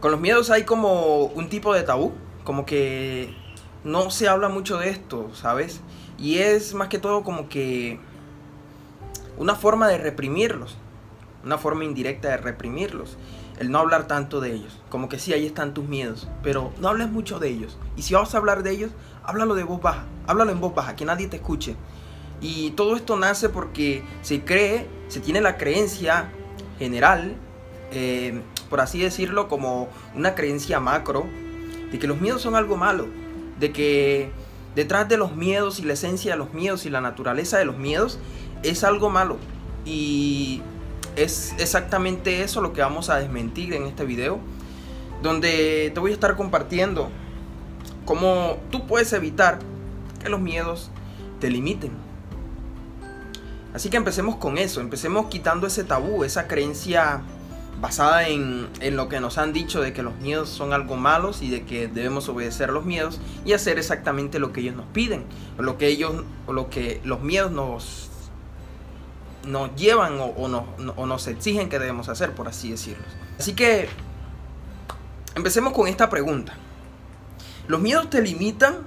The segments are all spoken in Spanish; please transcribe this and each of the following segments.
Con los miedos hay como un tipo de tabú, como que no se habla mucho de esto, ¿sabes? Y es más que todo como que una forma de reprimirlos, una forma indirecta de reprimirlos. El no hablar tanto de ellos, como que sí, ahí están tus miedos, pero no hables mucho de ellos. Y si vas a hablar de ellos, háblalo de voz baja, háblalo en voz baja, que nadie te escuche. Y todo esto nace porque se cree, se tiene la creencia general, eh, por así decirlo, como una creencia macro, de que los miedos son algo malo, de que detrás de los miedos y la esencia de los miedos y la naturaleza de los miedos es algo malo. Y es exactamente eso lo que vamos a desmentir en este video, donde te voy a estar compartiendo cómo tú puedes evitar que los miedos te limiten. Así que empecemos con eso, empecemos quitando ese tabú, esa creencia basada en, lo que nos han dicho de que los miedos son algo malos y de que debemos obedecer los miedos y hacer exactamente lo que ellos nos piden, o lo que ellos, o lo que los miedos nos, nos llevan o, nos exigen que debemos hacer, por así decirlo. Así que empecemos con esta pregunta. ¿Los miedos te limitan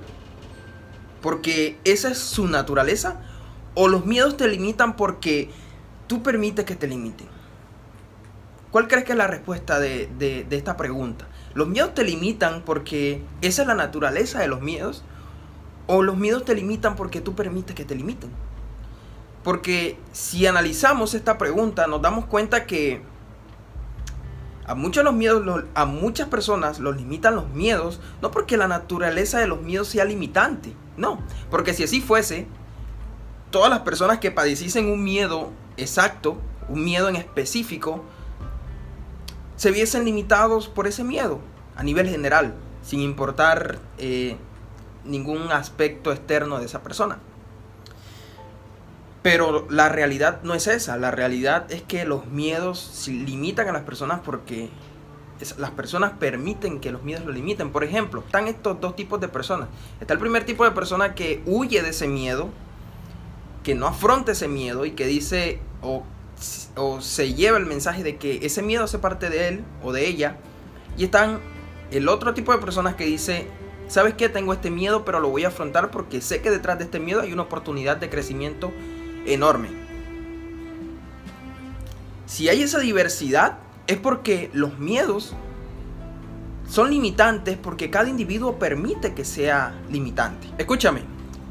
porque esa es su naturaleza? ¿O los miedos te limitan porque tú permites que te limiten? ¿Cuál crees que es la respuesta de, esta pregunta? ¿Los miedos te limitan porque esa es la naturaleza de los miedos? ¿O los miedos te limitan porque tú permites que te limiten? Porque si analizamos esta pregunta nos damos cuenta que a muchos los miedos, a muchas personas los limitan los miedos, no porque la naturaleza de los miedos sea limitante, no, porque si así fuese, todas las personas que padeciesen un miedo exacto, un miedo en específico, se viesen limitados por ese miedo a nivel general, sin importar eh, ningún aspecto externo de esa persona. Pero la realidad no es esa, la realidad es que los miedos limitan a las personas porque las personas permiten que los miedos lo limiten. Por ejemplo, están estos dos tipos de personas. Está el primer tipo de persona que huye de ese miedo, que no afronta ese miedo y que dice o se lleva el mensaje de que ese miedo hace parte de él o de ella. Y están el otro tipo de personas que dice, ¿sabes qué? Tengo este miedo, pero lo voy a afrontar porque sé que detrás de este miedo hay una oportunidad de crecimiento enorme. Si hay esa diversidad, es porque los miedos son limitantes porque cada individuo permite que sea limitante. Escúchame,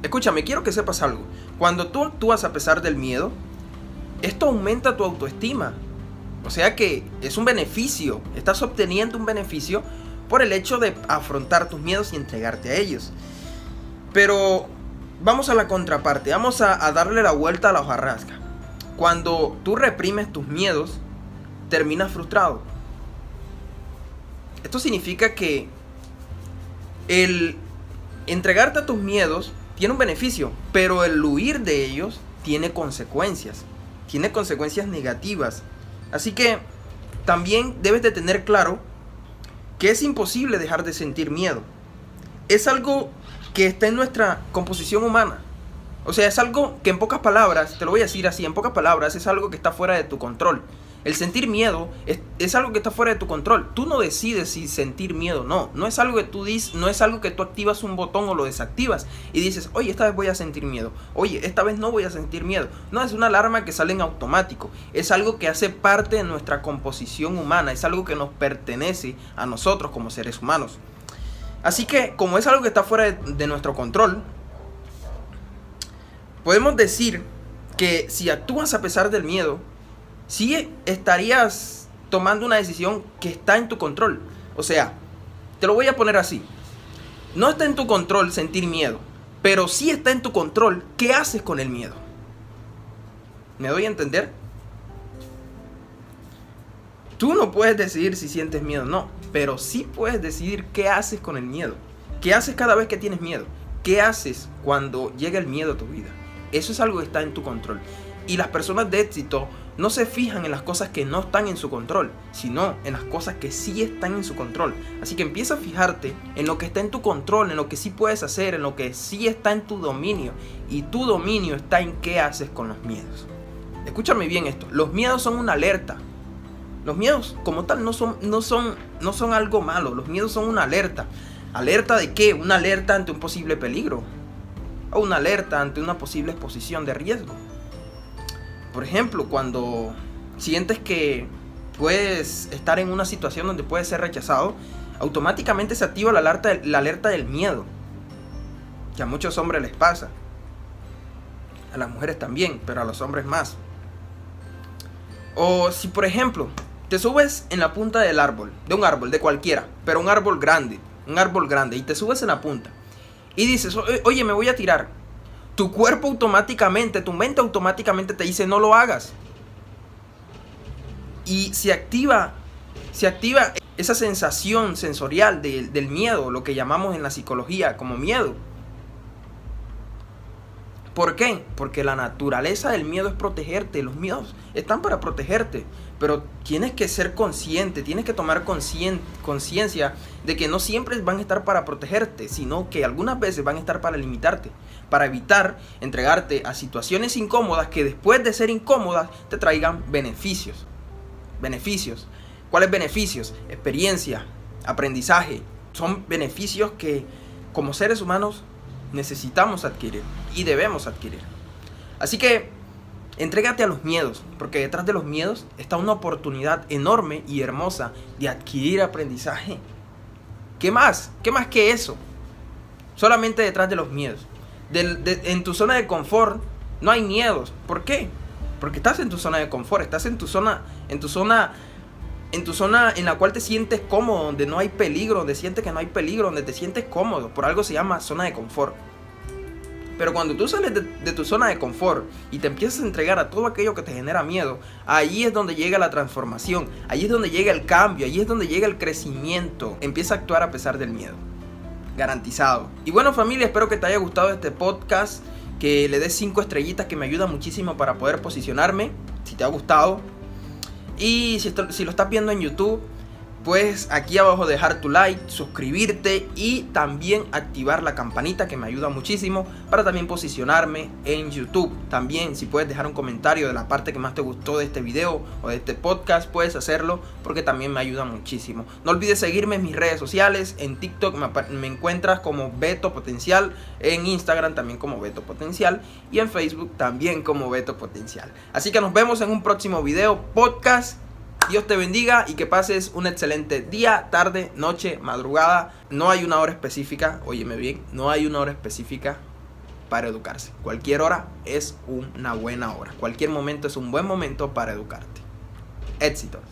escúchame, quiero que sepas algo. Cuando tú actúas a pesar del miedo, esto aumenta tu autoestima. O sea que es un beneficio, estás obteniendo un beneficio por el hecho de afrontar tus miedos y entregarte a ellos. Pero vamos a la contraparte, vamos a, darle la vuelta a la hojarrasca. Cuando tú reprimes tus miedos, terminas frustrado. Esto significa que el entregarte a tus miedos tiene un beneficio, pero el huir de ellos tiene consecuencias tiene consecuencias negativas. Así que también debes de tener claro que es imposible dejar de sentir miedo. Es algo que está en nuestra composición humana. O sea, es algo que en pocas palabras, te lo voy a decir así, en pocas palabras, es algo que está fuera de tu control. El sentir miedo es, algo que está fuera de tu control. Tú no decides si sentir miedo no. No es algo que tú dices, no es algo que tú activas un botón o lo desactivas y dices, oye, esta vez voy a sentir miedo. Oye, esta vez no voy a sentir miedo. No, es una alarma que sale en automático. Es algo que hace parte de nuestra composición humana. Es algo que nos pertenece a nosotros como seres humanos. Así que, como es algo que está fuera de nuestro control, podemos decir que si actúas a pesar del miedo, sí estarías tomando una decisión que está en tu control. O sea, te lo voy a poner así. No está en tu control sentir miedo, pero sí está en tu control qué haces con el miedo. ¿Me doy a entender? Tú no puedes decidir si sientes miedo o no, pero sí puedes decidir qué haces con el miedo. ¿Qué haces cada vez que tienes miedo? ¿Qué haces cuando llega el miedo a tu vida? Eso es algo que está en tu control. Y las personas de éxito no se fijan en las cosas que no están en su control, sino en las cosas que sí están en su control. Así que empieza a fijarte en lo que está en tu control, en lo que sí puedes hacer, en lo que sí está en tu dominio. Y tu dominio está en qué haces con los miedos. Escúchame bien esto, los miedos son una alerta. Los miedos como tal no son, no son, no son algo malo, los miedos son una alerta. ¿Alerta de qué? Una alerta ante un posible peligro. O una alerta ante una posible exposición de riesgo. Por ejemplo, cuando sientes que puedes estar en una situación donde puedes ser rechazado, automáticamente se activa la alerta, del miedo. Que a muchos hombres les pasa. A las mujeres también, pero a los hombres más. O si por ejemplo te subes en la punta del árbol, de un árbol, de cualquiera, pero un árbol grande, un árbol grande, y te subes en la punta y dices, oye, me voy a tirar. Tu cuerpo automáticamente, tu mente automáticamente te dice, no lo hagas. Y se activa, activa esa sensación sensorial del miedo, lo que llamamos en la psicología como miedo. ¿Por qué? Porque la naturaleza del miedo es protegerte. Los miedos están para protegerte. Pero tienes que ser consciente, tienes que tomar conciencia de que no siempre van a estar para protegerte, sino que algunas veces van a estar para limitarte, para evitar entregarte a situaciones incómodas que después de ser incómodas te traigan beneficios. Beneficios. ¿Cuáles beneficios? Experiencia, aprendizaje. Son beneficios que como seres humanos necesitamos adquirir y debemos adquirir. Así que entrégate a los miedos, porque detrás de los miedos está una oportunidad enorme y hermosa de adquirir aprendizaje. ¿Qué más? ¿Qué más que eso? Solamente detrás de los miedos. en tu zona de confort no hay miedos. ¿Por qué? Porque estás en tu zona de confort, estás en tu zona, en tu zona, en tu zona en la cual te sientes cómodo, donde no hay peligro, donde sientes que no hay peligro, donde te sientes cómodo. Por algo se llama zona de confort. Pero cuando tú sales de, tu zona de confort y te empiezas a entregar a todo aquello que te genera miedo, ahí es donde llega la transformación, ahí es donde llega el cambio, ahí es donde llega el crecimiento. Empieza a actuar a pesar del miedo. Garantizado. Y bueno familia, espero que te haya gustado este podcast, que le des 5 estrellitas que me ayuda muchísimo para poder posicionarme, si te ha gustado. Y si, si lo estás viendo en YouTube, pues aquí abajo dejar tu like, suscribirte y también activar la campanita que me ayuda muchísimo para también posicionarme en YouTube. También si puedes dejar un comentario de la parte que más te gustó de este video o de este podcast, puedes hacerlo porque también me ayuda muchísimo. No olvides seguirme en mis redes sociales, en TikTok me, encuentras como Beto Potencial, en Instagram también como Beto Potencial y en Facebook también como Beto Potencial. Así que nos vemos en un próximo video podcast Dios te bendiga y que pases un excelente día, tarde, noche, madrugada. No hay una hora específica, óyeme bien, no hay una hora específica para educarse. Cualquier hora es una buena hora. Cualquier momento es un buen momento para educarte. Éxitos.